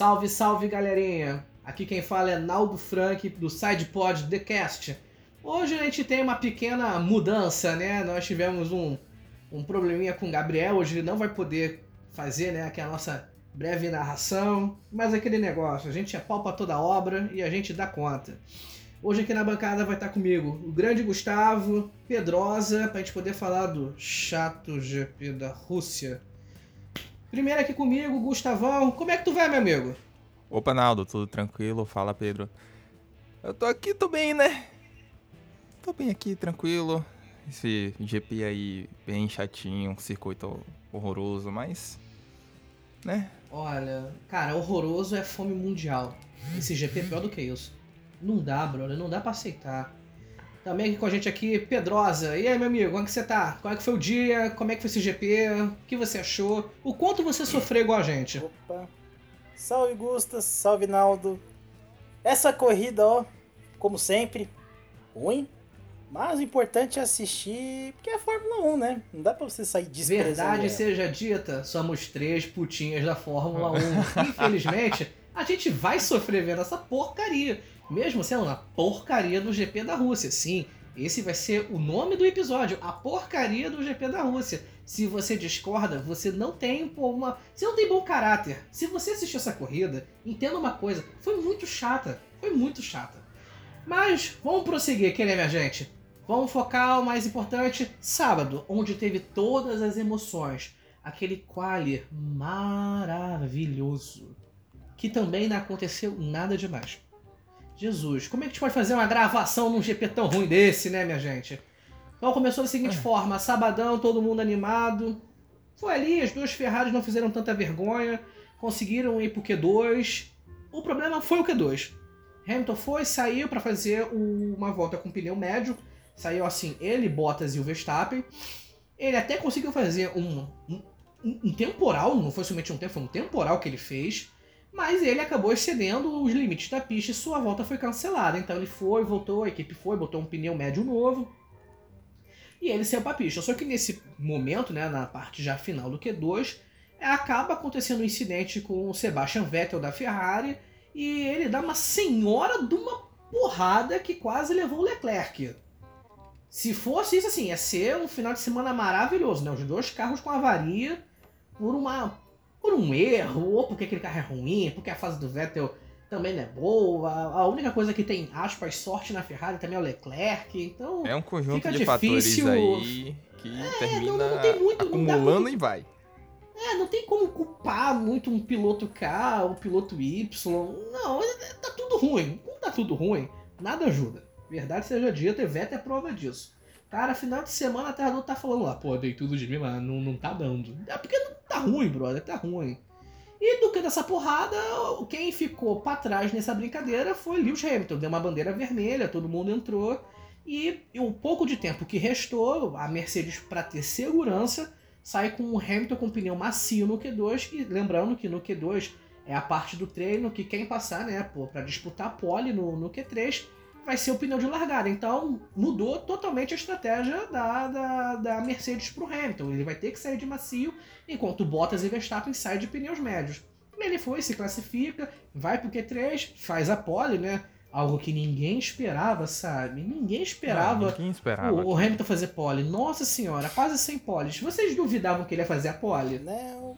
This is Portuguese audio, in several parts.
Salve, salve galerinha! Aqui quem fala é Naldo Frank do SidePod The Cast. Hoje a gente tem uma pequena mudança, né? Nós tivemos um, um probleminha com o Gabriel, hoje ele não vai poder fazer, né, aqui a nossa breve narração, mas aquele negócio, a gente apalpa toda a obra e a gente dá conta. Hoje aqui na bancada vai estar comigo o grande Gustavo Pedrosa, pra gente poder falar do chato GP da Rússia. Primeiro aqui comigo, Gustavão. Como é que tu vai, meu amigo? Opa, Naldo, tudo tranquilo? Fala, Pedro. Eu tô aqui, tô bem, né? Tô bem aqui, tranquilo. Esse GP aí, bem chatinho, um circuito horroroso, mas. né? Olha, cara, horroroso é fome mundial. Esse GP é pior do que isso. Não dá, brother, não dá pra aceitar. Também aqui com a gente aqui, Pedrosa. E aí, meu amigo, como é que você tá? Como é que foi o dia? Como é que foi esse GP? O que você achou? O quanto você sofreu igual a gente? Opa. Salve Gustas, salve Naldo. Essa corrida, ó, como sempre, ruim. Mas o importante é assistir, porque é a Fórmula 1, né? Não dá pra você sair desprezando Verdade ela. seja dita, somos três putinhas da Fórmula 1. Infelizmente, a gente vai sofrer vendo essa porcaria. Mesmo sendo uma porcaria do GP da Rússia. Sim, esse vai ser o nome do episódio, a porcaria do GP da Rússia. Se você discorda, você não tem pô, uma. Você não tem bom caráter. Se você assistiu essa corrida, entenda uma coisa, foi muito chata. Foi muito chata. Mas vamos prosseguir né, minha gente? Vamos focar o mais importante, sábado, onde teve todas as emoções. Aquele quali maravilhoso. Que também não aconteceu nada demais. Jesus, como é que a gente pode fazer uma gravação num GP tão ruim desse, né, minha gente? Então começou da seguinte forma: sabadão, todo mundo animado. Foi ali, as duas Ferraris não fizeram tanta vergonha, conseguiram ir pro Q2. O problema foi o Q2. Hamilton foi, saiu para fazer uma volta com pneu médio. Saiu assim, ele, Bottas e o Verstappen. Ele até conseguiu fazer um, um, um temporal, não foi somente um tempo, foi um temporal que ele fez. Mas ele acabou excedendo os limites da pista e sua volta foi cancelada. Então ele foi, voltou, a equipe foi, botou um pneu médio novo. E ele saiu pra pista. Só que nesse momento, né, na parte já final do Q2, acaba acontecendo um incidente com o Sebastian Vettel da Ferrari. E ele dá uma senhora de uma porrada que quase levou o Leclerc. Se fosse isso assim, ia ser um final de semana maravilhoso, né? Os dois carros com avaria por uma por um erro, ou porque aquele carro é ruim, porque a fase do Vettel também não é boa. A única coisa que tem, aspas, sorte na Ferrari também é o Leclerc. Então, É um conjunto de fatores difícil- aí que termina não- não tem muito- acumulando muito- e vai. é, não tem como culpar muito um piloto K ou piloto Y. Não, é- é- tá tudo ruim. Não tá tudo ruim, nada ajuda. Verdade seja dita, e Vettel é prova disso. Cara, final de semana a Terra tá falando lá, pô, dei tudo de mim, mas não, não tá dando. É porque não tá ruim, brother, tá ruim. E do que dessa porrada, quem ficou pra trás nessa brincadeira foi Lewis Hamilton. Deu uma bandeira vermelha, todo mundo entrou. E o pouco de tempo que restou, a Mercedes, para ter segurança, sai com o Hamilton com pneu macio no Q2. E lembrando que no Q2 é a parte do treino que quem passar, né, pô, pra disputar pole no, no Q3 vai ser o pneu de largada. Então mudou totalmente a estratégia da, da, da Mercedes pro Hamilton. Ele vai ter que sair de macio, enquanto Bottas e Verstappen saem de pneus médios. Ele foi, se classifica, vai pro Q3, faz a pole, né? Algo que ninguém esperava, sabe? Ninguém esperava Não, ninguém esperava. o, o Hamilton fazer pole. Nossa senhora, quase 100 poles. Vocês duvidavam que ele ia fazer a pole? Não.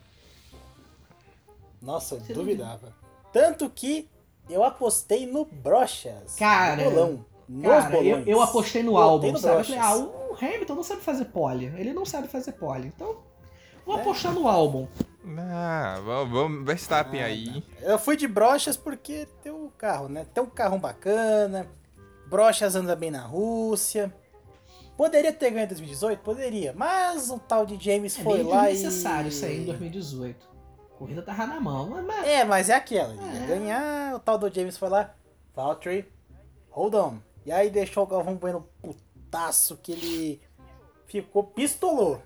Nossa, Você duvidava. Tanto que eu apostei no Brochas. Cara, no bolão. Cara, eu, eu apostei no álbum, sabe? Eu falei, ah, o Hamilton não sabe fazer pole. Ele não sabe fazer pole. Então, vou É. apostar no álbum. Ah, vamos, vamos Verstappen Ah, aí. Eu fui de brochas porque tem um carro, né? Tem um carrão bacana. Brochas anda bem na Rússia. Poderia ter ganho em 2018? Poderia. Mas o tal de James É foi lá e... isso aí em 2018. A corrida tava na mão. Mas, É, mas é aquela. É. ganhar, o tal do James foi lá. Valtteri, hold on. E aí deixou o Galvão Bueno putaço que ele ficou pistolou.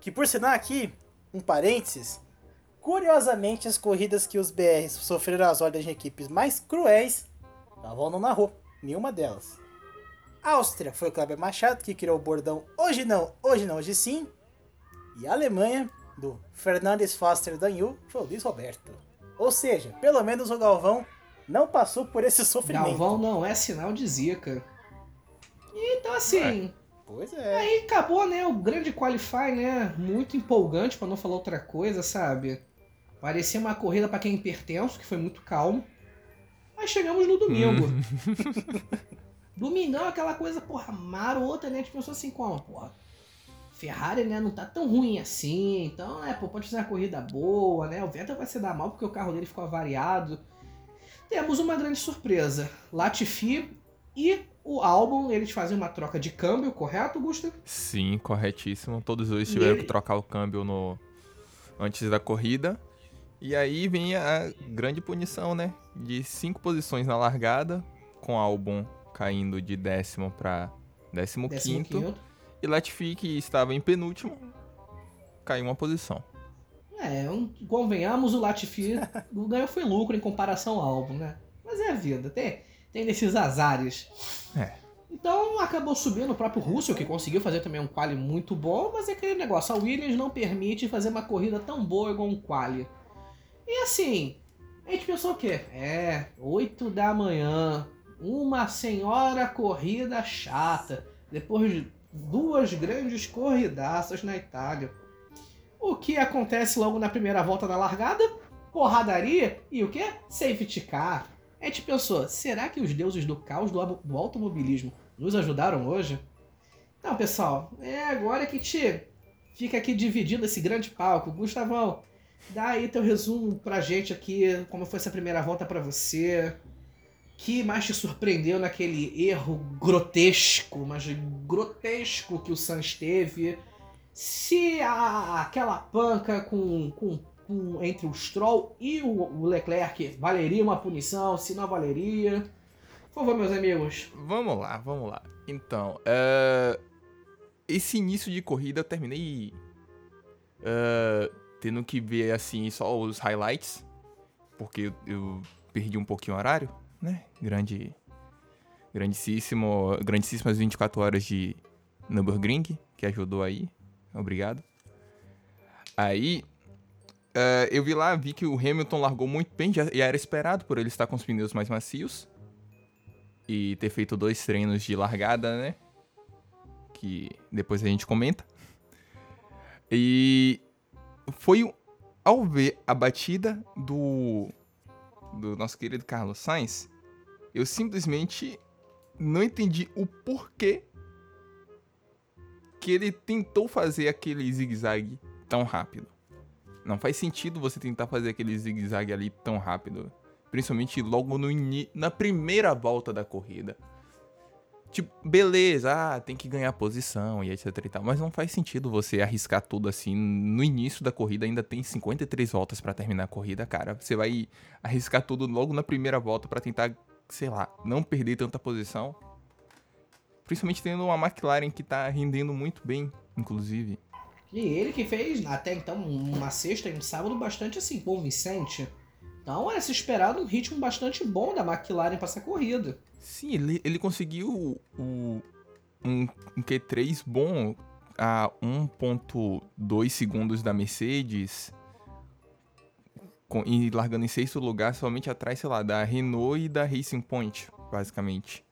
Que por sinal aqui, um parênteses, curiosamente as corridas que os BRs sofreram as ordens de equipes mais cruéis, Galvão não narrou, nenhuma delas. Áustria foi o Kleber Machado que criou o bordão hoje não, hoje não, hoje sim. E a Alemanha, do Fernandes Foster Danil, foi o Luiz Roberto. Ou seja, pelo menos o Galvão não passou por esse sofrimento. Galvão não é sinal de zica. Então assim, Pois é. aí acabou, né, o grande qualify, né, muito empolgante pra não falar outra coisa, sabe? Parecia uma corrida pra quem é hipertenso, que foi muito calmo. Aí chegamos no domingo. Domingão, aquela coisa, porra, marota, né? A gente pensou assim, como, porra, Ferrari, né, não tá tão ruim assim, então, é, pô, pode fazer uma corrida boa, né? O Vettel vai se dar mal porque o carro dele ficou avariado. Temos uma grande surpresa. Latifi e o Albon, eles fazem uma troca de câmbio, correto, Gusta? Sim, corretíssimo. Todos dois tiveram ele- que trocar o câmbio no antes da corrida. E aí vem a grande punição, né? De cinco posições na largada, com Albon caindo de décimo para décimo, Décimo quinto. quinto. E Latifi, que estava em penúltimo, caiu uma posição. É, um- convenhamos, o Latifi o ganho foi lucro em comparação ao Albon, né? Mas é a vida, tem, tem desses azares. É. Então acabou subindo o próprio Russell, que conseguiu fazer também um quali muito bom, mas é aquele negócio, a Williams não permite fazer uma corrida tão boa igual um quali. E assim, a gente pensou o quê? É, 8 da manhã, uma senhora corrida chata, depois de duas grandes corridaças na Itália. O que acontece logo na primeira volta da largada? Porradaria e o que? Safety car. A gente pensou, será que os deuses do caos do, automobilismo nos ajudaram hoje? Então, pessoal, é agora que te fica aqui dividindo esse grande palco. Gustavão, dá aí teu resumo pra gente aqui, como foi essa primeira volta pra você. Que mais te surpreendeu naquele erro grotesco, mas grotesco que o Sainz teve? Se a, aquela panca com, com, com- entre o Stroll e o, o Leclerc valeria uma punição, se não valeria? Por favor, meus amigos. Vamos lá, vamos lá. Então, é, esse início de corrida eu terminei é, tendo que ver assim só os highlights, porque eu, eu perdi um pouquinho o horário, né? Grande, grandíssimo, grandíssimas 24 horas de Nürburgring, que ajudou aí. Obrigado. Aí, é, eu vi lá, vi que o Hamilton largou muito bem, já, e era esperado por ele estar com os pneus mais macios e ter feito dois treinos de largada, né? Que depois a gente comenta. E foi ao ver a batida do do nosso querido Carlos Sainz, eu simplesmente não entendi o porquê que ele tentou fazer aquele zigue-zague tão rápido. Não faz sentido você tentar fazer aquele zigue-zague ali tão rápido. Principalmente logo no na primeira volta da corrida. Tipo, beleza, ah, tem que ganhar posição e etc e tal. Mas não faz sentido você arriscar tudo assim. No início da corrida ainda tem 53 voltas pra terminar a corrida, cara. Você vai arriscar tudo logo na primeira volta pra tentar, sei lá, não perder tanta posição. Principalmente tendo uma McLaren que tá rendendo muito bem, inclusive. E ele que fez até então uma sexta e um sábado bastante assim convincente. Então era se esperado um ritmo bastante bom da McLaren para essa corrida. Sim, ele, ele conseguiu o, um, um Q3 bom a 1.2 segundos da Mercedes. Com, e largando em sexto lugar, somente atrás, sei lá, da Renault e da Racing Point, basicamente.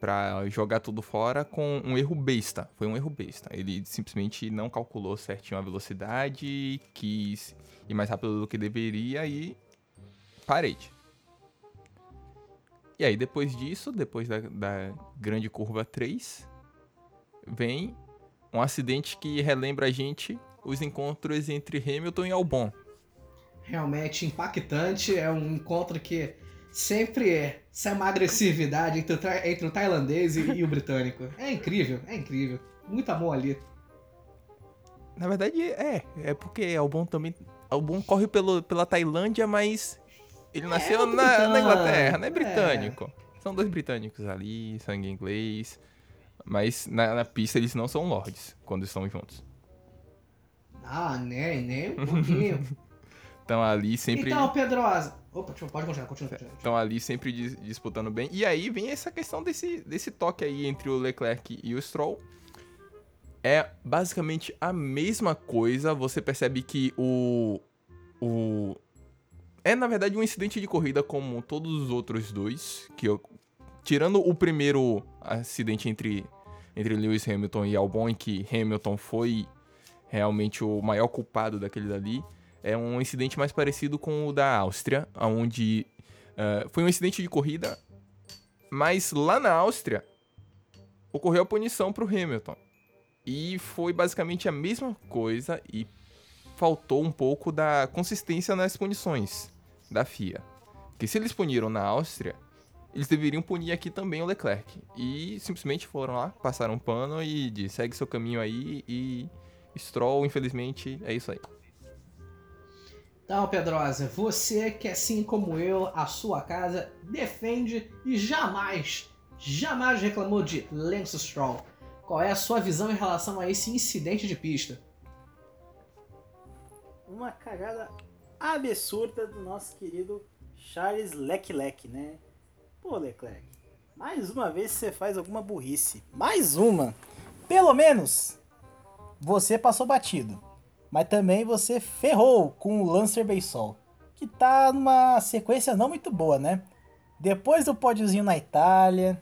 Pra jogar tudo fora com um erro besta. Foi um erro besta. Ele simplesmente não calculou certinho a velocidade, quis ir mais rápido do que deveria e. Parede. E aí, depois disso, depois da, da grande curva 3, vem um acidente que relembra a gente os encontros entre Hamilton e Albon. Realmente impactante, é um encontro que sempre é, sai uma agressividade entre o, entre o tailandês e, e o britânico. É incrível, é incrível. Muito amor ali. Na verdade, é. É porque Albon também. Albon corre pelo, pela Tailândia, mas ele nasceu outro na, na Inglaterra, não é é. britânico. São dois britânicos ali, sangue inglês. Mas na, na pista eles não são lords quando estão juntos. Ah, nem, nem um pouquinho. Estão ali sempre. Então, Pedrosa. Opa, pode continuar, continua. continua. Estão ali sempre dis- disputando bem. E aí vem essa questão desse, desse toque aí entre o Leclerc e o Stroll. É basicamente a mesma coisa. Você percebe que o. O. é na verdade um incidente de corrida como todos os outros dois, que eu, tirando o primeiro acidente entre entre Lewis Hamilton e Albon, em que Hamilton foi realmente o maior culpado daquele dali, é um incidente mais parecido com o da Áustria, onde uh, foi um incidente de corrida, mas lá na Áustria ocorreu a punição para o Hamilton. E foi basicamente a mesma coisa e faltou um pouco da consistência nas punições da FIA. Porque se eles puniram na Áustria, eles deveriam punir aqui também o Leclerc. E simplesmente foram lá, passaram um pano e de segue seu caminho aí e Stroll, infelizmente, é isso aí. Então, Pedrosa, você que assim como eu, a sua casa defende e jamais, jamais reclamou de Lance Stroll. Qual é a sua visão em relação a esse incidente de pista? Uma cagada absurda do nosso querido Charles Leclerc, né? Pô, Leclerc, mais uma vez você faz alguma burrice. Mais uma! Pelo menos você passou batido. Mas também você ferrou com o Lancer Beisol, que tá numa sequência não muito boa, né? Depois do pódiozinho na Itália,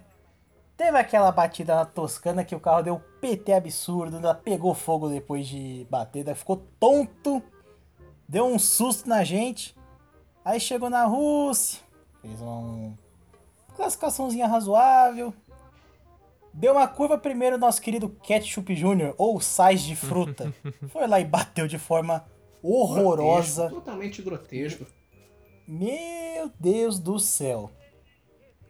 teve aquela batida na Toscana que o carro deu PT absurdo, ainda pegou fogo depois de bater, ficou tonto, deu um susto na gente. Aí chegou na Rússia, fez uma classificaçãozinha razoável. Deu uma curva primeiro nosso querido Ketchup Jr., ou Sais de Fruta. Foi lá e bateu de forma horrorosa. Grotesco, totalmente grotesco. Meu Deus do céu.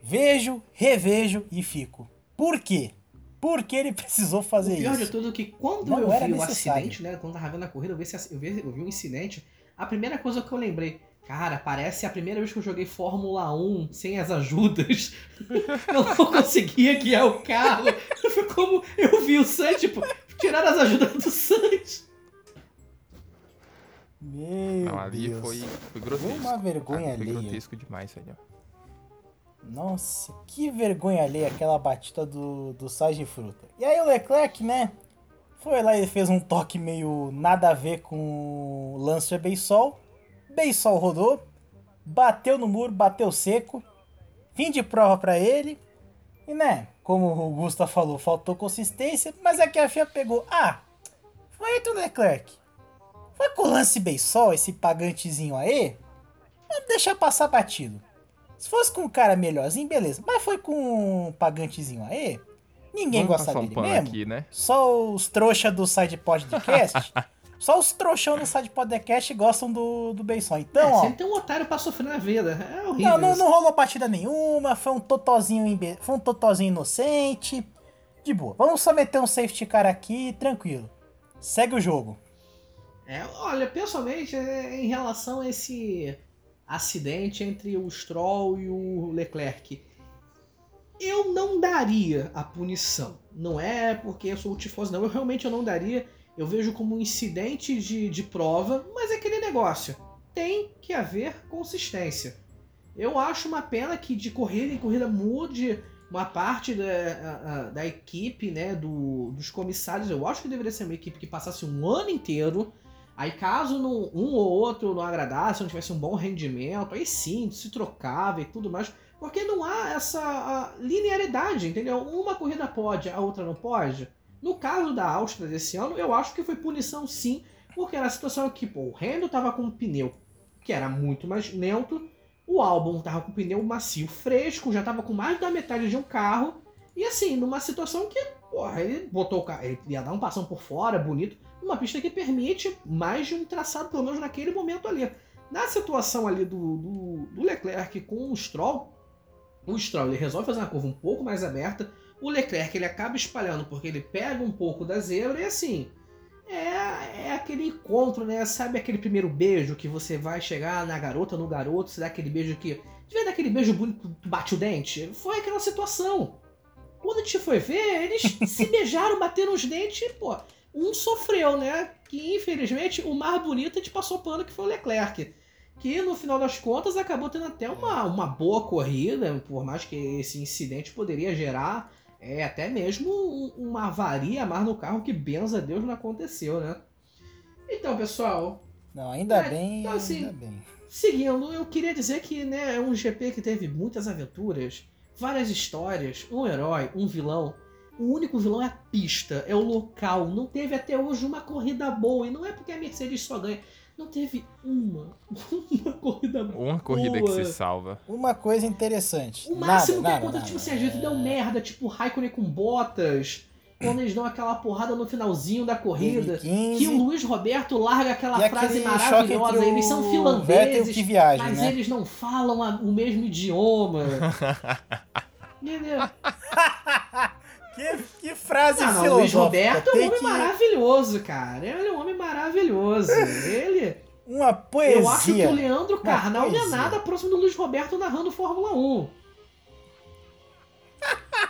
Vejo, revejo e fico. Por quê? Por que ele precisou fazer isso? O pior isso? de tudo é que quando Não eu vi necessário. o acidente, né? Quando tava vendo a corrida, eu vi, eu, vi, eu vi um incidente. A primeira coisa que eu lembrei, Cara, parece a primeira vez que eu joguei Fórmula 1 sem as ajudas. eu não conseguia guiar o carro. Foi como eu vi o Sainz, tipo, tirar as ajudas do Sainz. Meu não, ali Deus. foi, foi grotesco. Uma vergonha ali. Foi grotesco demais, velho. Nossa, que vergonha ali aquela batida do, do Sainz de fruta. E aí o Leclerc, né? Foi lá e fez um toque meio nada a ver com o Lancer Beisol Beisol rodou, bateu no muro, bateu seco. Fim de prova para ele. E né, como o Gusta falou, faltou consistência, mas aqui a FIA pegou. Ah, foi o Leclerc. Foi com o lance Beisol, esse pagantezinho aí. Vamos deixar passar batido. Se fosse com um cara melhorzinho, beleza. Mas foi com um pagantezinho aí. Ninguém Vamos gosta dele um mesmo. Aqui, né? Só os trouxa do side podcast Só os trouxão do site podcast gostam do, do Beisol. Então, é, ó. Sempre tem um otário pra sofrer na vida. É horrível. Não, não, não rolou partida nenhuma. Foi um totozinho, imbe... foi um totozinho inocente. De boa. Vamos só meter um safety car aqui, tranquilo. Segue o jogo. É, olha, pessoalmente, é, em relação a esse acidente entre o Stroll e o Leclerc, eu não daria a punição. Não é porque eu sou o tifoso, não. Eu realmente eu não daria eu vejo como um incidente de, de prova, mas é aquele negócio. Tem que haver consistência. Eu acho uma pena que de corrida em corrida mude uma parte da, da equipe, né, do, dos comissários. Eu acho que deveria ser uma equipe que passasse um ano inteiro. Aí caso no, um ou outro não agradasse, não tivesse um bom rendimento, aí sim, se trocava e tudo mais. Porque não há essa linearidade, entendeu? Uma corrida pode, a outra não pode. No caso da Áustria desse ano, eu acho que foi punição sim, porque era a situação que pô, o Hamilton estava com um pneu que era muito mais lento, o Albon estava com um pneu macio fresco, já estava com mais da metade de um carro, e assim, numa situação que, porra, ele botou o carro, ele ia dar um passão por fora, bonito, numa pista que permite mais de um traçado, pelo menos naquele momento ali. Na situação ali do, do, do Leclerc com o Stroll, o Stroll ele resolve fazer uma curva um pouco mais aberta, o Leclerc ele acaba espalhando porque ele pega um pouco da zebra e assim. É, é aquele encontro, né? Sabe aquele primeiro beijo que você vai chegar na garota, no garoto, você dá aquele beijo que. De dar aquele beijo bonito, bate o dente? Foi aquela situação. Quando a gente foi ver, eles se beijaram, bateram os dentes e, pô, um sofreu, né? Que infelizmente o mais bonito a gente passou pano que foi o Leclerc. Que no final das contas acabou tendo até uma, uma boa corrida, por mais que esse incidente poderia gerar é até mesmo uma avaria mais no carro que, benza a Deus, não aconteceu, né? Então, pessoal. Não, ainda é, bem, então, assim, ainda bem. seguindo, eu queria dizer que né, é um GP que teve muitas aventuras, várias histórias, um herói, um vilão. O único vilão é a pista, é o local. Não teve até hoje uma corrida boa. E não é porque a Mercedes só ganha. Não teve uma, uma corrida boa. Uma corrida que se salva. Uma coisa interessante. O máximo nada, que nada, aconteceu, tipo assim, às vezes deu merda, tipo Raikkonen com botas, quando eles dão aquela porrada no finalzinho da corrida. 2015, Que o Luiz Roberto larga aquela frase maravilhosa. Eles são finlandeses, viaja, mas né? eles não falam a- o mesmo idioma. Entendeu? Que, que frase Ah, não, o. Luiz Roberto é um homem que- maravilhoso, cara. Ele é um homem maravilhoso. Ele. Uma poesia. Eu acho que o Leandro Uma Carnal não é nada próximo do Luiz Roberto narrando Fórmula 1.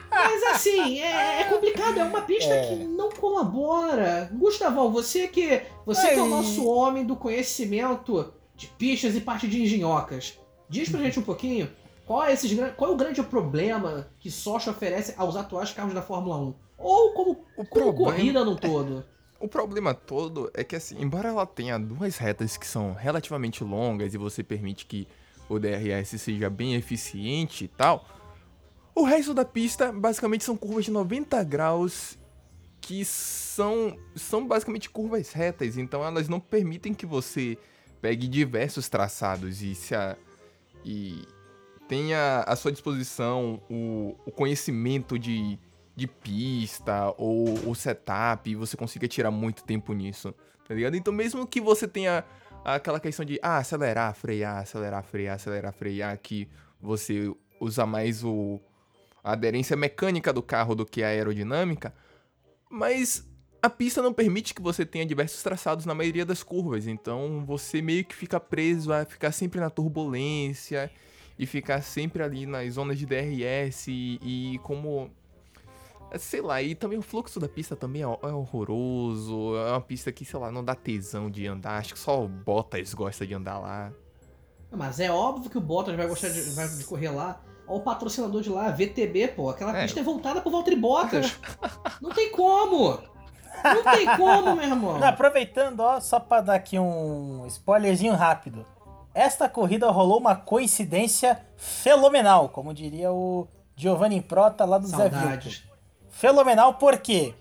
Mas assim, é, é complicado, é uma pista É. que não colabora. Gustavão, você que você que é o nosso homem do conhecimento de pistas e parte de engenhocas. Diz pra gente um pouquinho qual é, esses, qual é o grande problema que Sochi oferece aos atuais carros da Fórmula 1? Ou como, O como problema- corrida no todo? O problema todo é que, assim, embora ela tenha duas retas que são relativamente longas e você permite que o DRS seja bem eficiente e tal, o resto da pista basicamente são curvas de 90 graus que são, são basicamente curvas retas, então elas não permitem que você pegue diversos traçados e se a, e tenha à sua disposição o, o conhecimento de, de pista ou o setup e você consiga tirar muito tempo nisso, tá ligado? Então mesmo que você tenha aquela questão de ah, acelerar, frear, acelerar, frear, acelerar, frear, que você usa mais o a aderência mecânica do carro do que a aerodinâmica, mas a pista não permite que você tenha diversos traçados na maioria das curvas, então você meio que fica preso a ficar sempre na turbulência e ficar sempre ali nas zonas de DRS e, e como sei lá, e também o fluxo da pista também é, é horroroso, é uma pista que, sei lá, não dá tesão de andar, acho que só o Bottas gosta de andar lá. Mas é óbvio que o Bottas vai gostar de, vai de correr lá. Olha o patrocinador de lá, VTB, pô. Aquela É. pista é voltada pro Valtteri Bottas. Não tem como. Não tem como, meu irmão. Não, aproveitando, ó, só pra dar aqui um spoilerzinho rápido. Esta corrida rolou uma coincidência fenomenal, como diria o Giovanni Prota lá do Zé Vilco. Fenomenal porque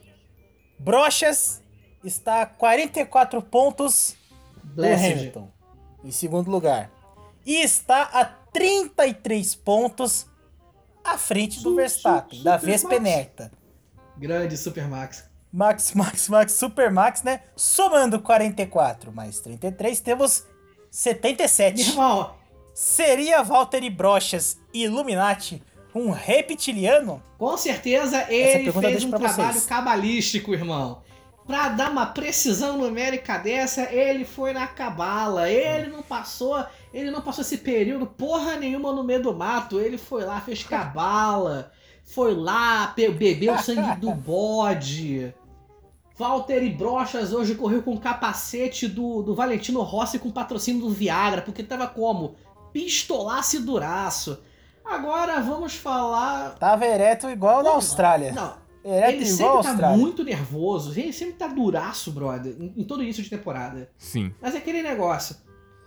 Brochas está a 44 pontos do Blessed. Hamilton, em segundo lugar. E está a 33 pontos à frente do Verstappen, da Super Vespenecta. Grande Supermax. Max, Max, Max, Supermax, né? Somando 44 mais 33, temos 77. irmão, Seria Valtteri Brochas Illuminati um reptiliano? com certeza ele fez um trabalho vocês. cabalístico, irmão. Pra dar uma precisão numérica dessa, ele foi na cabala. Ele não passou, ele não passou esse período porra nenhuma no meio do mato. Ele foi lá, fez cabala. Foi lá, bebeu o sangue do bode. Valtteri Brochas hoje correu com o capacete do, do Valentino Rossi com patrocínio do Viagra, porque tava como? Pistolaço e duraço. Agora vamos falar. Tava ereto igual na Austrália. Não, Ereto ele igual sempre tá Austrália. muito nervoso, ele sempre tá duraço, brother, em, em todo início de temporada. Sim. Mas é aquele negócio.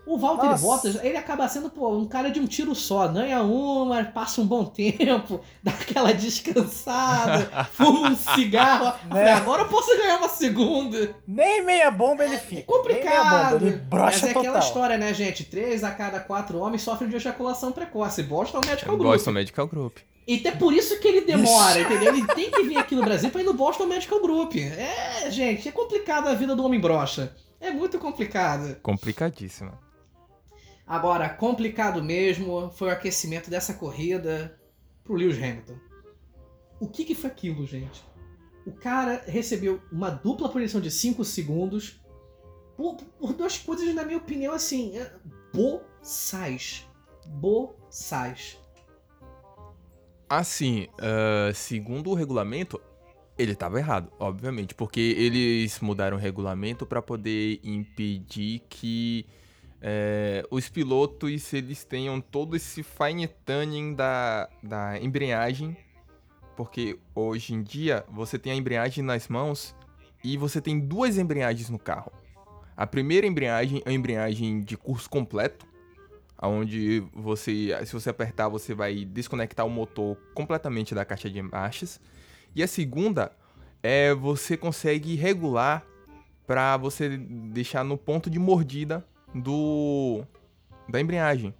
O Valtteri Nossa. Bottas, ele acaba sendo pô, um cara de um tiro só. Ganha uma, passa um bom tempo, dá aquela descansada, fuma um cigarro. Né? Agora eu posso ganhar uma segunda. Nem meia bomba ele fica. Nem meia Complicado. bomba, ele Mas brocha é aquela total. história, né, gente? Três a cada quatro homens sofrem de ejaculação precoce. Boston Medical Group. Boston Medical Group. E até por isso que ele demora, entendeu? Ele tem que vir aqui no Brasil pra ir no Boston Medical Group. É, gente, é complicado a vida do homem brocha. É muito complicado. Complicadíssima. Agora, complicado mesmo foi o aquecimento dessa corrida pro Lewis Hamilton. O que, que foi aquilo, gente? O cara recebeu uma dupla punição de 5 segundos por, por duas coisas, na minha opinião, assim, é, boçais. Boçais. Assim, ah, segundo o regulamento, ele tava errado, obviamente, porque eles mudaram o regulamento para poder impedir que eh, os pilotos eles tenham todo esse fine tuning da, da embreagem, porque hoje em dia você tem a embreagem nas mãos e você tem duas embreagens no carro. A primeira embreagem é a embreagem de curso completo, onde você, se você apertar, você vai desconectar o motor completamente da caixa de marchas. E a segunda é você consegue regular para você deixar no ponto de mordida do da embreagem.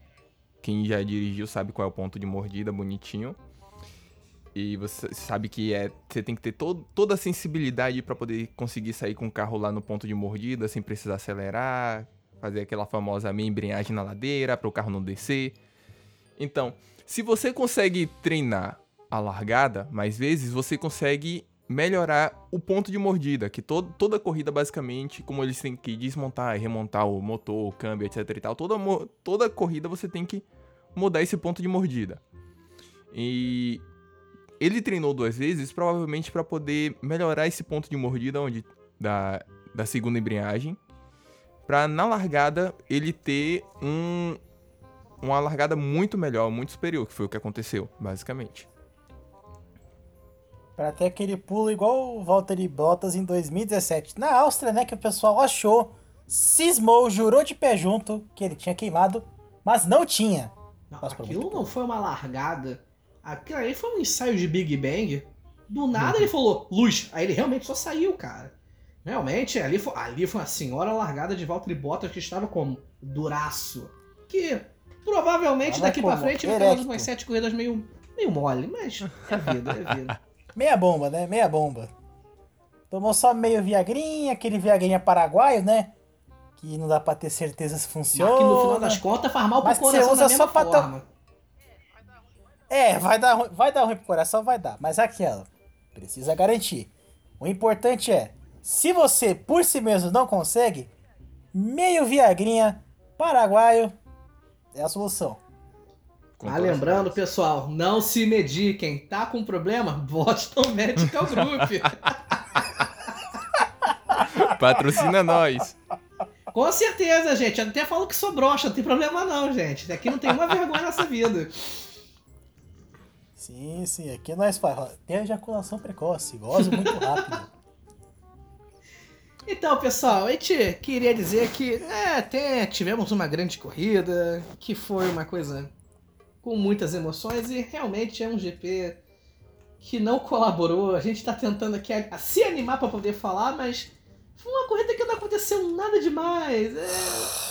Quem já dirigiu sabe qual é o ponto de mordida, bonitinho. E você sabe que é, você tem que ter toda a sensibilidade para poder conseguir sair com o carro lá no ponto de mordida sem precisar acelerar, fazer aquela famosa meia embreagem na ladeira para o carro não descer. Então, se você consegue treinar a largada mais vezes, você consegue melhorar o ponto de mordida, que toda corrida basicamente, como eles têm que desmontar e remontar o motor, o câmbio, etc e tal, toda, toda corrida você tem que mudar esse ponto de mordida. E ele treinou duas vezes, provavelmente para poder melhorar esse ponto de mordida onde da, da segunda embreagem, para na largada ele ter um uma largada muito melhor, muito superior, que foi o que aconteceu, basicamente. Para ter aquele pulo igual o Valtteri Bottas em 2017 na Áustria, né, que o pessoal achou, cismou, jurou de pé junto que ele tinha queimado, mas não tinha. Não, aquilo não foi uma largada Aquilo aí foi um ensaio de Big Bang. Do nada ele falou, luz. Aí ele realmente só saiu, cara. Realmente, ali foi, ali foi uma senhora largada de Valtteri Bottas que estava como? Duraço. Que provavelmente daqui pra frente vai ter umas sete corridas meio, meio mole, mas é vida, é vida. Meia bomba, né? Meia bomba. Tomou só meio Viagrinha, aquele Viagrinha paraguaio, né? Que não dá pra ter certeza se funciona. Mas que no final das contas faz mal pro mas coração você usa da mesma só forma. Pra é, vai dar, ruim, vai dar ruim pro coração, vai dar. Mas aquela, precisa garantir. O importante é, se você por si mesmo não consegue, meio Viagrinha paraguaio é a solução. Ah, lembrando, pessoal, não se mediquem. Tá com problema? Boston Medical Group. Patrocina nós. Com certeza, gente. Eu até falo que sou broxa, não tem problema não, gente. Aqui não tem uma vergonha nessa vida. Sim, sim, aqui nós faz. Tem ejaculação precoce, gozo muito rápido. Então, pessoal, a gente queria dizer que é, até tivemos uma grande corrida, que foi uma coisa com muitas emoções e realmente é um GP que não colaborou. A gente está tentando aqui a, a se animar para poder falar, mas foi uma corrida que não aconteceu nada demais. É,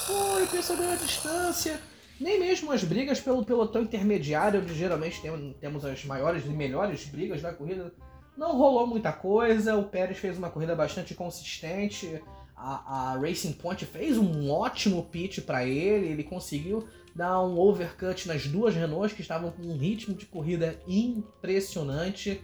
foi, pessoal ganhou a distância nem mesmo as brigas pelo pelotão intermediário, onde geralmente tem, temos as maiores e melhores brigas da corrida, não rolou muita coisa. O Pérez fez uma corrida bastante consistente. A, a Racing Point fez um ótimo pitch para ele. Ele conseguiu dar um overcut nas duas Renaults que estavam com um ritmo de corrida impressionante.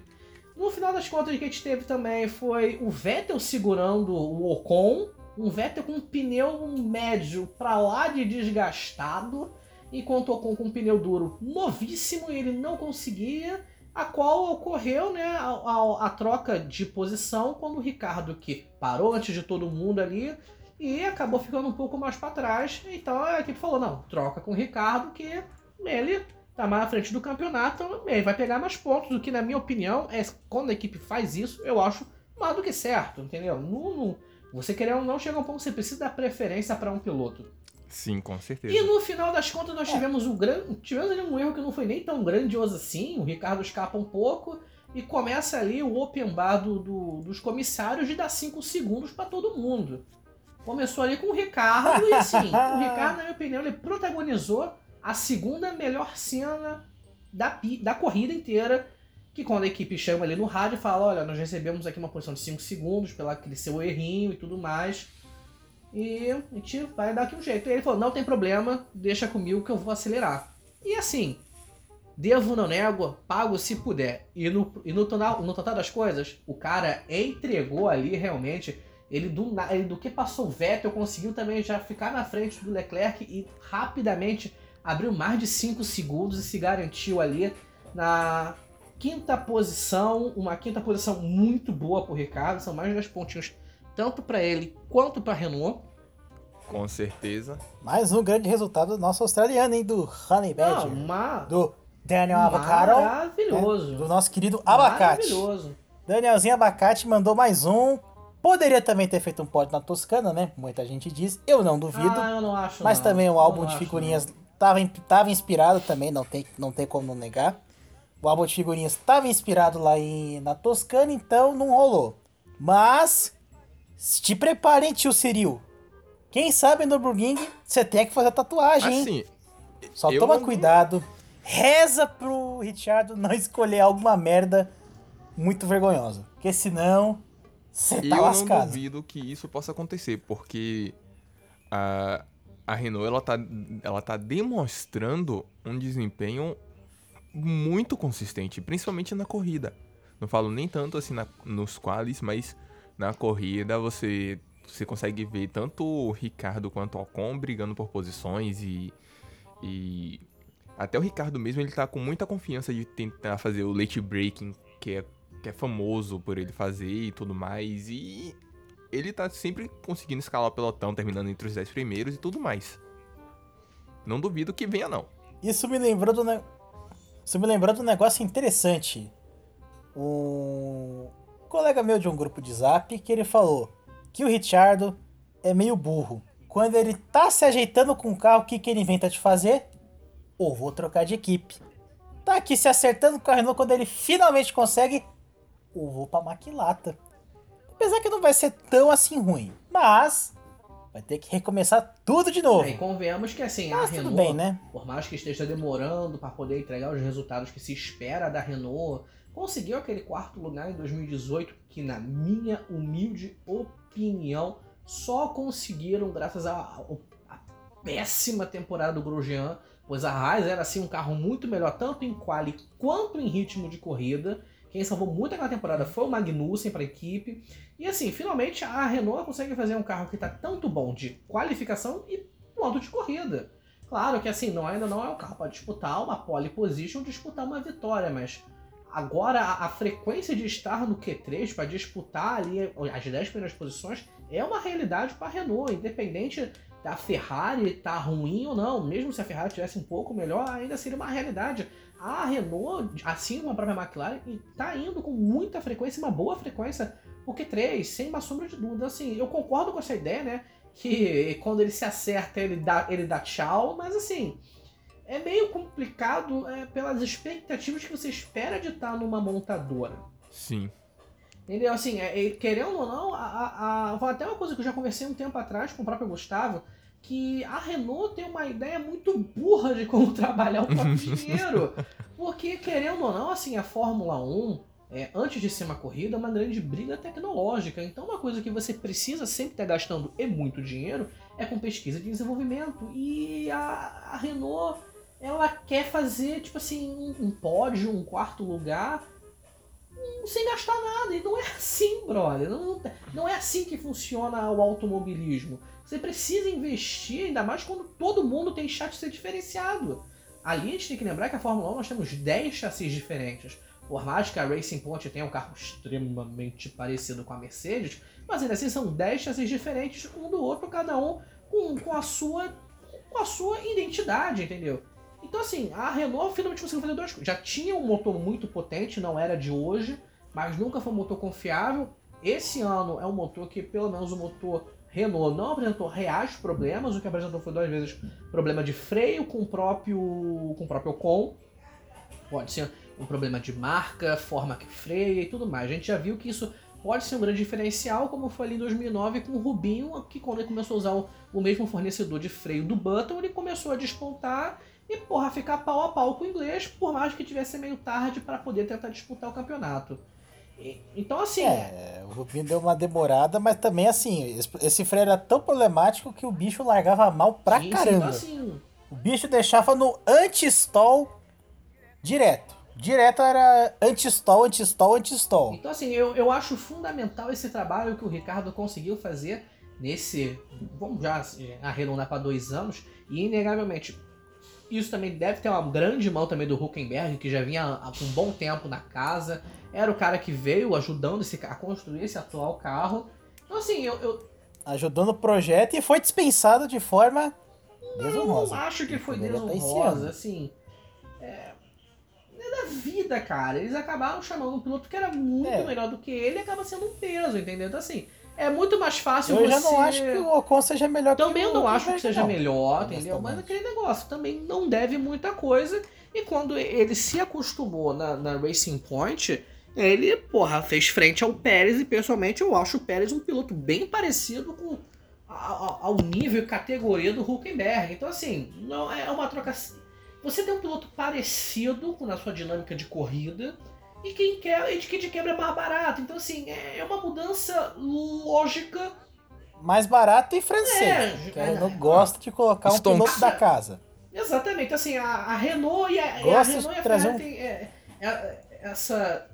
No final das contas, o que a gente teve também foi o Vettel segurando o Ocon, um Vettel com um pneu médio para lá de desgastado enquanto Ocon com um pneu duro novíssimo ele não conseguia, a qual ocorreu né, a, a, a, troca de posição quando o Ricardo, que parou antes de todo mundo ali, e acabou ficando um pouco mais para trás. Então a equipe falou: não, troca com o Ricardo, que ele tá mais à frente do campeonato, ele vai pegar mais pontos. O que, na minha opinião, é quando a equipe faz isso, eu acho mais do que certo, entendeu? Não, não, você querendo não chega a um ponto você precisa dar preferência para um piloto. Sim, com certeza. E no final das contas nós tivemos um grande. Tivemos ali um erro que não foi nem tão grandioso assim. O Ricardo escapa um pouco e começa ali o open bar do, do dos comissários de dar 5 segundos para todo mundo. Começou ali com o Ricardo e assim, o Ricardo, na minha opinião, ele protagonizou a segunda melhor cena da, da corrida inteira. Que quando a equipe chama ali no rádio e fala: Olha, nós recebemos aqui uma posição de 5 segundos pela aquele seu errinho e tudo mais. E a gente vai dar aqui um jeito. E ele falou: não tem problema, deixa comigo que eu vou acelerar. E assim, devo, não nego, pago se puder. E no, e no, total, no total das coisas, o cara entregou ali realmente. Ele do, ele do que passou o Vettel conseguiu também já ficar na frente do Leclerc e rapidamente abriu mais de 5 segundos e se garantiu ali na quinta posição, uma quinta posição muito boa pro Ricardo, são mais 10 pontinhos tanto para ele quanto para Renault. Com certeza. Mais um grande resultado do nosso australiano, hein? Do Honey Badger. Não, uma... Do Daniel Avocado. Maravilhoso. Né? Do nosso querido Abacate. Maravilhoso. Danielzinho Abacate mandou mais um. Poderia também ter feito um pódio na Toscana, né? Muita gente diz. Eu não duvido. Ah, eu não acho. Mas não. também um álbum de figurinhas tava, tava inspirado também, não tem, não tem como não negar. O álbum de figurinhas estava inspirado lá em, na Toscana, então não rolou. Mas, te preparem, tio Ciril. Quem sabe no Burging você tem que fazer tatuagem, hein? Assim, Só eu toma não- cuidado. Reza pro Richard não escolher alguma merda muito vergonhosa. Porque senão, você tá eu não lascado. duvido que isso possa acontecer, porque a, a Renault ela tá, ela tá demonstrando um desempenho muito consistente, principalmente na corrida. Não falo nem tanto assim na- nos qualis, mas na corrida você, você consegue ver tanto o Ricardo quanto o Ocon brigando por posições e, e até o Ricardo mesmo ele tá com muita confiança de tentar fazer o late breaking, que é, que é famoso por ele fazer e tudo mais. E ele tá sempre conseguindo escalar o pelotão, terminando entre os 10 primeiros e tudo mais. Não duvido que venha, não. Isso me lembrou do ne... Isso me lembrou um negócio interessante. Um colega meu de um grupo de zap que ele falou que o Richardo é meio burro. Quando ele tá se ajeitando com o carro, o que, que ele inventa de fazer? Ou vou trocar de equipe. Tá aqui se acertando com a Renault quando ele finalmente consegue. Ou vou pra maquilata. Apesar que não vai ser tão assim ruim. Mas vai ter que recomeçar tudo de novo. É, e convenhamos que assim, a Mas Renault, tudo bem, né? por mais que esteja demorando para poder entregar os resultados que se espera da Renault, conseguiu aquele quarto lugar em 2018 que, na minha humilde opinião, só conseguiram graças à à péssima temporada do Grosjean, pois a Haas era assim um carro muito melhor tanto em quali quanto em ritmo de corrida. Quem salvou muito aquela temporada foi o Magnussen para a equipe. E assim, finalmente a Renault consegue fazer um carro que está tanto bom de qualificação e ponto de corrida. Claro que assim, não, ainda não é um carro para disputar uma pole position, disputar uma vitória, mas agora a, a frequência de estar no Q3 para disputar ali as 10 primeiras posições é uma realidade para a Renault, independente da Ferrari tá ruim ou não, mesmo se a Ferrari tivesse um pouco melhor, ainda seria uma realidade. A Renault, assim como a própria McLaren, está indo com muita frequência, uma boa frequência, o Q3, sem uma sombra de dúvida. Assim, eu concordo com essa ideia, né? Que quando ele se acerta, ele dá, ele dá tchau, mas assim, é meio complicado é, pelas expectativas que você espera de estar numa montadora. Sim. Entendeu? Assim, é, é, querendo ou não, a, a, a- até uma coisa que eu já conversei um tempo atrás com o próprio Gustavo, que a Renault tem uma ideia muito burra de como trabalhar o próprio dinheiro. Porque, querendo ou não, assim, a Fórmula 1, é, antes de ser uma corrida, é uma grande briga tecnológica. Então, uma coisa que você precisa sempre estar gastando e muito dinheiro é com pesquisa de desenvolvimento. E a, a Renault, ela quer fazer, tipo assim, um, um pódio, um quarto lugar, sem gastar nada. E não é assim, brother. Não, não- é assim que funciona o automobilismo. Você precisa investir, ainda mais quando todo mundo tem chassi ser diferenciado. Ali a gente tem que lembrar que a Fórmula 1 nós temos 10 chassis diferentes. Por mais que a Racing Point tenha um carro extremamente parecido com a Mercedes, mas ainda assim são 10 chassis diferentes, um do outro, cada um com, com, a, sua, com a sua identidade, entendeu? Então assim, a Renault finalmente conseguiu fazer duas coisas. Já tinha um motor muito potente, não era de hoje, mas nunca foi um motor confiável. Esse ano é um motor que, pelo menos o motor Renault não apresentou reais problemas, o que apresentou foi duas vezes problema de freio com o próprio, com o próprio Ocon. Pode ser um problema de marca, forma que freia e tudo mais. A gente já viu que isso pode ser um grande diferencial, como foi ali em 2009 com o Rubinho, que quando ele começou a usar o, o mesmo fornecedor de freio do Button, ele começou a despontar e, porra, ficar pau a pau com o inglês, por mais que tivesse meio tarde para poder tentar disputar o campeonato. Então, assim, É, o Rubinho deu uma demorada, mas também assim, esse- freio era tão problemático que o bicho largava mal pra sim, sim, caramba. então, assim, O bicho deixava no anti-stall direto. Direto era anti-stall, anti-stall, anti-stall. Então, assim, eu, eu acho fundamental esse trabalho que o Ricardo conseguiu fazer nesse. Vamos já arredondar para dois anos. E, inegavelmente, isso também deve ter uma grande mão também do Huckenberg, que já vinha há um bom tempo na casa. Era o cara que veio ajudando esse, a construir esse atual carro. Então, assim, eu, eu Ajudou no projeto e foi dispensado de forma eu desonrosa. não acho que foi tá desonrosa, assim. É, é da vida, cara. Eles acabaram chamando um piloto que era muito É. melhor do que ele e acaba sendo um peso, entendeu? Então, assim, é muito mais fácil Eu você... já não acho que o Ocon seja melhor Também que eu o não acho que seja não. melhor, entendeu? Mas aquele negócio também não deve muita coisa. E quando ele se acostumou na, na Racing Point, ele, porra, fez frente ao Pérez e pessoalmente eu acho o Pérez um piloto bem parecido com ao nível e categoria do Huckenberg. Então, assim, não é uma troca. Você tem um piloto parecido com na sua dinâmica de corrida e quem quer, e de quem de quebra é mais barato. Então, assim, é uma mudança lógica Mais barato e francês. É, que é, não é. gosta de colocar um Stonks. piloto da casa. Exatamente, assim, a, a Renault e a, a Renault e a Ferrari um- tem é, é, essa,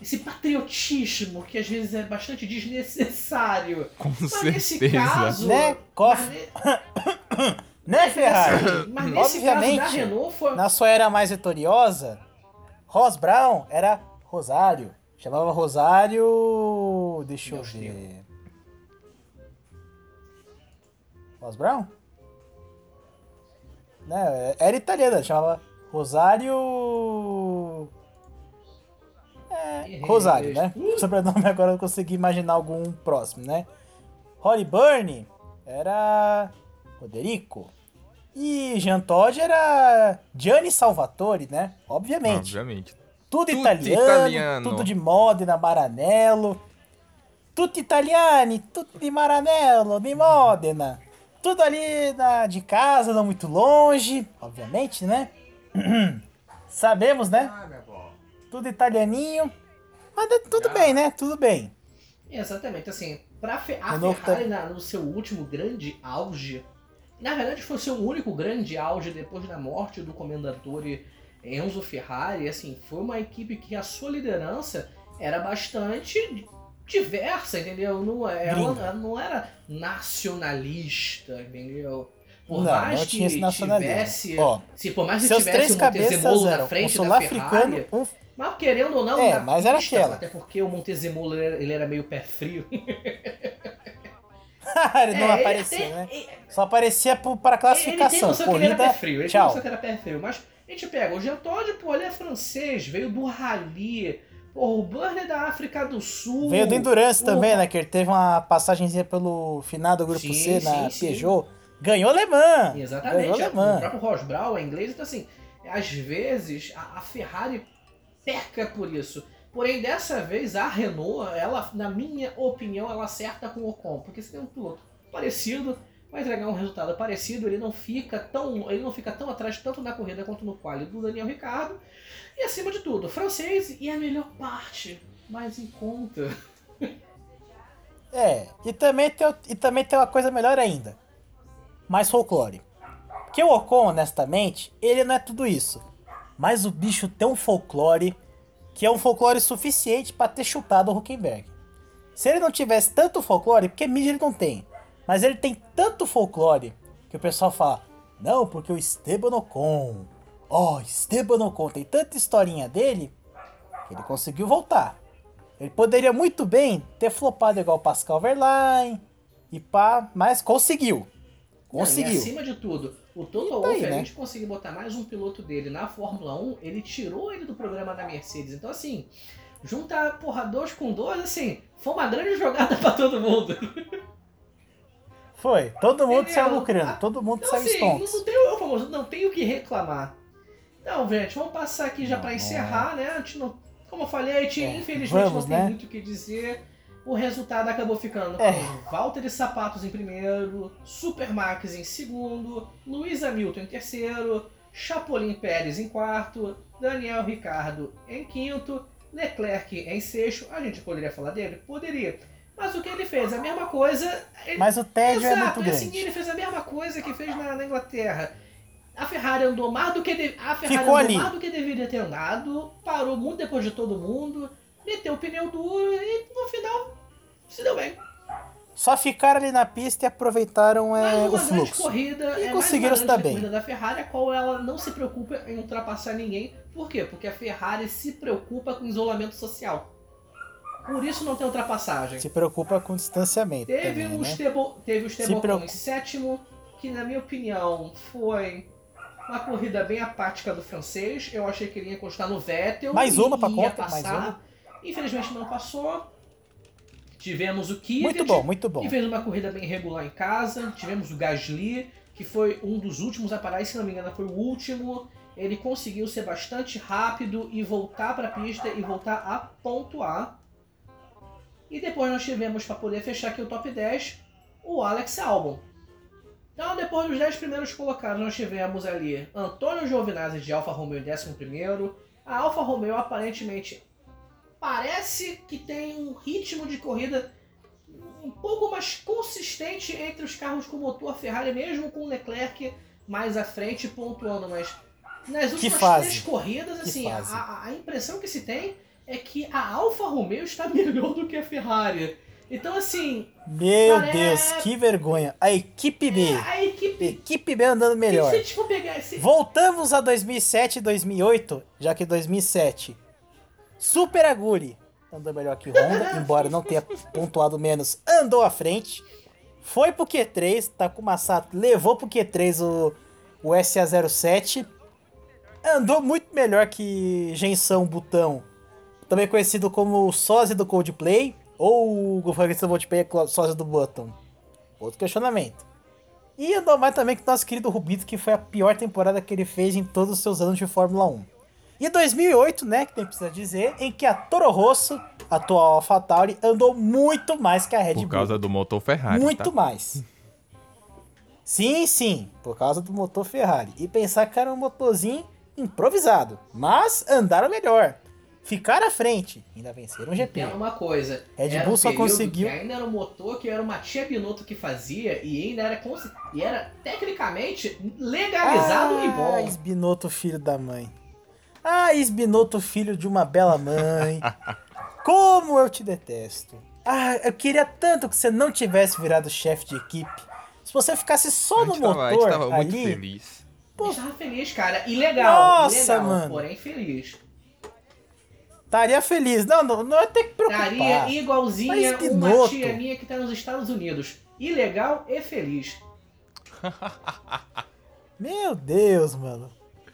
esse patriotismo que às vezes é bastante desnecessário. Com Mas nesse certeza. caso. Né, mas Né, Ferrari? Mas nesse caso da Obviamente, Renault foi. na sua era mais vitoriosa, Ross Brown era Rosário. Chamava Rosário. Deixa eu Deus ver. Ross Brown? Né, era italiana, chamava Rosário. É, Rosário, né? O sobrenome agora eu consegui imaginar algum próximo, né? Holly Byrne era Roderico. E Jean Todt era Gianni Salvatore, né? Obviamente. Obviamente. Tudo, Tudo italiano, italiano. tudo de Modena, Maranello. Tudo italiani, tudo de Maranello, de Modena. Tudo ali na- de casa, não muito longe, obviamente, né? Sabemos, né? Tudo italianinho. Mas tudo bem, né? Tudo bem. Exatamente, assim, pra Fe- a Renault Ferrari na- no seu último grande auge, na verdade foi o seu único grande auge depois da morte do comendador Enzo Ferrari, assim, foi uma equipe que a sua liderança era bastante diversa, entendeu? Não, é- ela, ela não era nacionalista, entendeu? Por Não, mais não que tivesse, Ó, se por mais que tivesse o cabeças na um frente da sul-africano, Ferrari, um mas querendo ou não, É, mas era pista, aquela. Até porque o Montezemolo ele era, ele meio pé frio. ele não É, ele aparecia, tem- né? ele- Só aparecia para Ele tem classificação. noção que ele era Corrida, pé frio. Ele tem tchau. noção que era pé frio. Mas a gente pega o Jean Todt, pô, ele é francês, veio do Rally. Pô, o Burner é da África do Sul. Veio do Endurance o- também, né? Que ele teve uma passagenzinha pelo final do Grupo Sim, C na sim, sim. Peugeot. Ganhou alemã. Exatamente. Ganhou O alemã. próprio Ross Brown é inglês, então assim, às vezes a, a Ferrari perca por isso. Porém, dessa vez a Renault, ela, na minha opinião, ela acerta com o Ocon, porque você tem um piloto parecido, vai entregar um resultado parecido, ele não fica tão, ele não fica tão atrás tanto na corrida quanto no quali do Daniel Ricciardo. E acima de tudo, francês e a melhor parte, mais em conta. É, e também, tem, e também tem uma coisa melhor ainda. Mais folclore. Porque o Ocon, honestamente, ele não é tudo isso. Mas o bicho tem um folclore que é um folclore suficiente pra ter chutado o Huckenberg. Se ele não tivesse tanto folclore, porque mídia ele não tem, mas ele tem tanto folclore que o pessoal fala: Não, porque o Esteban Ocon, ó, Esteban Ocon, tem tanta historinha dele que ele conseguiu voltar. Ele poderia muito bem ter flopado igual Pascal Verlaine e pá, mas conseguiu. Não, e Conseguiu. acima de tudo, o Toto tá Wolff, aí, a né? gente conseguir botar mais um piloto dele na Fórmula 1, ele tirou ele do programa da Mercedes. Então, assim, junta porra dois com dois, assim, foi uma grande jogada pra todo mundo. Foi. Todo mundo Entendeu? saiu lucrando. Todo mundo Então, saiu assim, stonks. não tem, o famoso, não tem o que reclamar. Então, gente, vamos passar aqui já Não, pra não. encerrar, né? A gente não, como eu falei, a gente É, infelizmente vamos, não tem né? muito o que dizer. O resultado acabou ficando É. com Walter Sapatos em primeiro, Supermax em segundo, Luiz Hamilton em terceiro, Chapolin Pérez em quarto, Daniel Ricardo em quinto, Leclerc em sexto. A gente poderia falar dele? Poderia. Mas o que ele fez? A mesma coisa. Ele Mas o tédio é Exato, muito e assim, grande. ele fez a mesma coisa que fez na, na Inglaterra. A Ferrari andou mais do que de- a Ferrari Ficou andou ali. mais do que deveria ter andado, parou muito depois de todo mundo, meteu o pneu duro e no final se deu bem. Só ficaram ali na pista e aproveitaram é, o fluxo. corrida, E é conseguiram se dar bem. corrida da Ferrari, a qual ela não se preocupa em ultrapassar ninguém. Por quê? Porque a Ferrari se preocupa com isolamento social. Por isso não tem ultrapassagem. Se preocupa com distanciamento Teve também, o né? Estebo, teve o Esteban preocupa. em sétimo, que na minha opinião foi uma corrida bem apática do francês. Eu achei que ele ia encostar no Vettel. Mais uma pra ia conta, mais uma. Infelizmente não passou. Tivemos o Kvyat, Muito bom, muito bom. que fez uma corrida bem regular em casa. Tivemos o Gasly, que foi um dos últimos a parar, e se não me engano foi o último. Ele conseguiu ser bastante rápido e voltar para a pista e voltar a pontuar. E depois nós tivemos, para poder fechar aqui o top 10, o Alex Albon. Então, depois dos 10 primeiros colocados, nós tivemos ali Antônio Giovinazzi de Alfa Romeo em 11. A Alfa Romeo aparentemente parece que tem um ritmo de corrida um pouco mais consistente entre os carros com motor Ferrari, mesmo com o Leclerc mais à frente pontuando, mas nas últimas três corridas, Que assim, a, a impressão que se tem é que a Alfa Romeo está melhor do que a Ferrari. Então, assim, Meu é- Deus, que vergonha. A equipe B. a equipe. Equipe B andando melhor. Se for pegar esse. Voltamos a 2007 e 2008, já que 2007. Super Aguri andou melhor que Honda, embora não tenha pontuado menos, andou à frente. Foi pro Q3, Takuma Sato levou pro Q3 o, o SA07. Andou muito melhor que Gensão Butão, também conhecido como o sósia do Coldplay, ou o do Coldplay é sósia do Button. Outro questionamento. E andou mais também que o nosso querido Rubito, que foi a pior temporada que ele fez em todos os seus anos de Fórmula 1. E 2008, né, que tem precisa dizer, em que a Toro Rosso, a atual AlphaTauri, andou muito mais que a Red Por Bull. causa do motor Ferrari. muito tá? mais. Sim, sim, por causa do motor Ferrari. E pensar que era um motorzinho improvisado. Mas andaram melhor. Ficaram à frente. Ainda venceram o GP. Tem uma coisa. Red era Bull um só conseguiu- Que ainda era um motor que era uma tia Binotto que fazia e ainda era cons- e era tecnicamente legalizado e Ah, bom. Esbinoto, filho da mãe. Ah, Esbinoto, filho de uma bela mãe. Como eu te detesto. Ah, eu queria tanto que você não tivesse virado chefe de equipe. Se você ficasse só no gente tava, a gente motor tava muito ali, feliz. Eu Estava feliz, cara. E legal. Nossa, legal, mano. Porém feliz. estaria feliz. Não, não, não é ter que preocupar. Estaria igualzinha uma tia minha que tá nos Estados Unidos. Ilegal e feliz. Meu Deus, mano.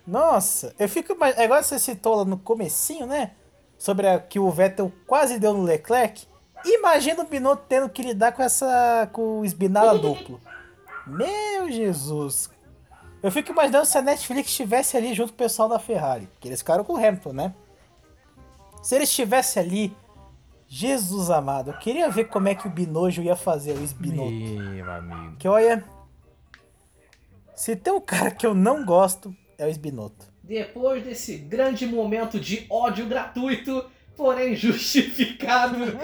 Nossa, eu fico. mais- É igual você citou lá no comecinho, né? Sobre a, que o Vettel quase deu no Leclerc. Imagina o Binotto tendo que lidar com essa. com o esbinala duplo. Meu Jesus. Eu fico imaginando se a Netflix estivesse ali junto com o pessoal da Ferrari. Porque eles ficaram com o Hamilton, né? Se ele estivesse ali. Jesus amado, eu queria ver como é que o Binojo ia fazer o esbinoto. Meu amigo. Que olha. Se tem um cara que eu não gosto, é o Esbinoto. Depois desse grande momento de ódio gratuito, porém justificado.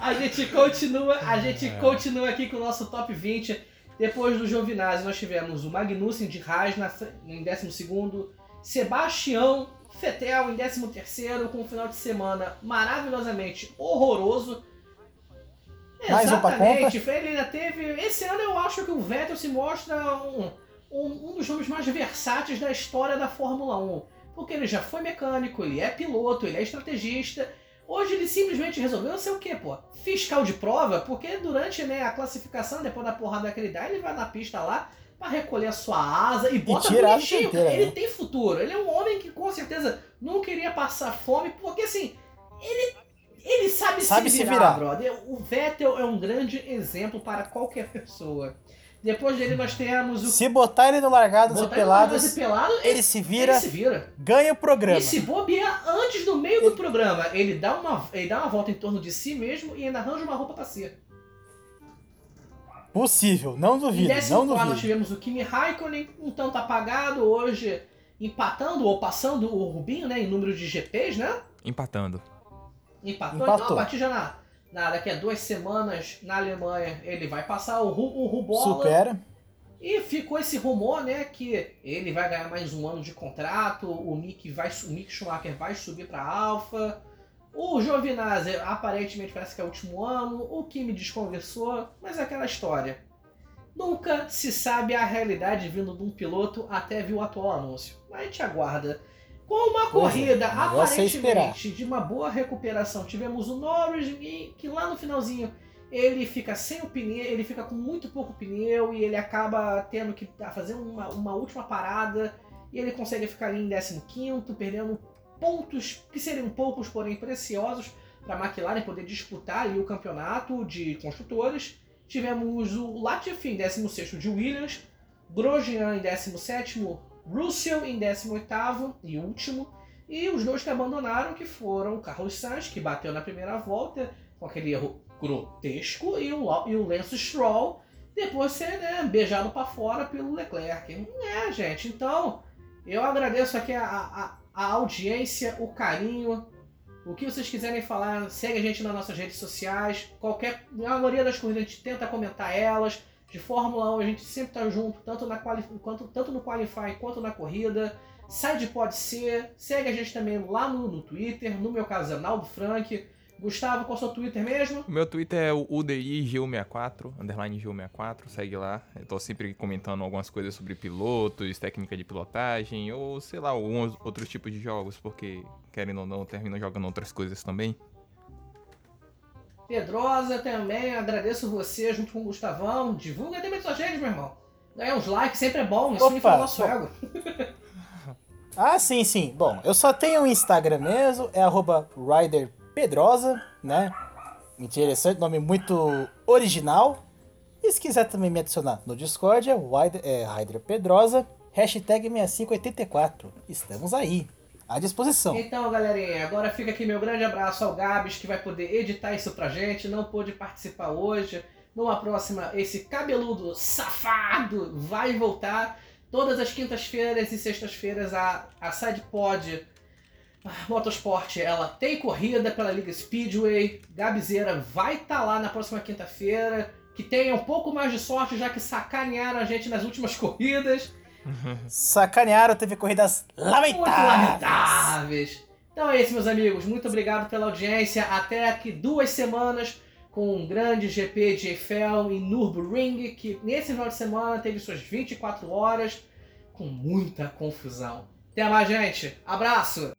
a gente continua, a gente continua aqui com o nosso top 20. Depois do Giovinazzi, nós tivemos o Magnussen de Haas na em 12º, Sebastião Vettel em 13º, com um final de semana maravilhosamente horroroso. Mais um Exatamente, ele ainda teve. Esse ano eu acho que o Vettel se mostra um, um, um dos nomes mais versáteis da história da Fórmula 1. Porque ele já foi mecânico, ele é piloto, ele é estrategista. Hoje ele simplesmente resolveu ser o quê, pô? Fiscal de prova, porque durante né, a classificação, depois da porrada que ele dá, ele vai na pista lá pra recolher a sua asa e bota a bonitinho. inteira, ele né? tem futuro. Ele é um homem que com certeza não queria passar fome, porque assim, ele, ele sabe, Sabe se se virar, virar. brother. O Vettel é um grande exemplo para qualquer pessoa. Depois dele nós temos o Se botar ele no largados e botar ele lá pelados, e pelado, ele se vira, ele se vira. ganha o programa. E se bobear antes do meio do programa, ele dá, uma, ele dá uma volta em torno de si mesmo e ainda arranja uma roupa pra si. Possível, não Em duvido, décimo não quarto nós duvido. tivemos o Kimi Raikkonen, um tanto apagado, hoje empatando ou passando o Rubinho, né, em número de GPs, né? Empatando. Empatou. Empatou. Então, a partir já na, na, daqui a duas semanas na Alemanha, ele vai passar o, o Rubola. Supera. E ficou esse rumor, né, que ele vai ganhar mais um ano de contrato, o Mick, vai, o Mick Schumacher vai subir para Alfa. O Giovinazzi aparentemente parece que é o último ano, o Kimi desconversou, mas é aquela história. Nunca se sabe a realidade vindo de um piloto até vir o atual anúncio. Mas a gente aguarda. Com uma Pois corrida é aparentemente de uma boa recuperação, tivemos o Norris que lá no finalzinho ele fica sem o pneu, ele fica com muito pouco pneu e ele acaba tendo que fazer uma, uma última parada e ele consegue ficar ali em 15º, perdendo pontos que seriam poucos, porém preciosos, para a McLaren poder disputar ali o campeonato de construtores. Tivemos o Latifi em 16º de Williams, Grosjean em 17º, Russell em 18º e último, e os dois que abandonaram que foram o Carlos Sainz, que bateu na primeira volta com aquele erro grotesco, e o, e o Lance Stroll, depois ser né, beijado para fora pelo Leclerc. É, gente, então eu agradeço aqui a, a, a audiência, o carinho, o que vocês quiserem falar, segue a gente nas nossas redes sociais. Qualquer, a maioria das corridas a gente tenta comentar elas. De Fórmula 1 a gente sempre tá junto, tanto, na quali, quanto, tanto no Qualify quanto na corrida. Side pode ser. Segue a gente também lá no, no Twitter, no meu caso é Naldo Frank. Gustavo, qual é o seu Twitter mesmo? O meu Twitter é o UDIGU64, underline GU64, segue lá. Eu tô sempre comentando algumas coisas sobre pilotos, técnica de pilotagem, ou sei lá, alguns outros tipos de jogos, porque querendo ou não, termino jogando outras coisas também. Pedrosa também, agradeço você junto com o Gustavão. Divulga também suas redes, meu irmão. Ganhar uns likes sempre é bom, isso me fala nosso ego. ah, sim, sim. Bom, eu só tenho um Instagram mesmo, é arroba Rider Pedrosa, né? Interessante, nome muito original. E se quiser também me adicionar no Discord, é, Wider, é Pedrosa, hashtag 6584. Estamos aí, à disposição. Então, galerinha, agora fica aqui meu grande abraço ao Gabs, que vai poder editar isso pra gente. Não pôde participar hoje. Numa próxima, esse cabeludo safado vai voltar. Todas as quintas-feiras e sextas-feiras a, a SidePod Motorsport, ela tem corrida pela Liga Speedway. Gabizeira vai estar tá lá na próxima quinta-feira. Que tenha um pouco mais de sorte, já que sacanearam a gente nas últimas corridas. Sacanearam, teve corridas lamentáveis. Lamentáveis. Então é isso, meus amigos. Muito obrigado pela audiência. Até aqui duas semanas com um grande GP de Eiffel em Nürburgring, que nesse final de semana teve suas 24 horas com muita confusão. Até mais, gente. Abraço!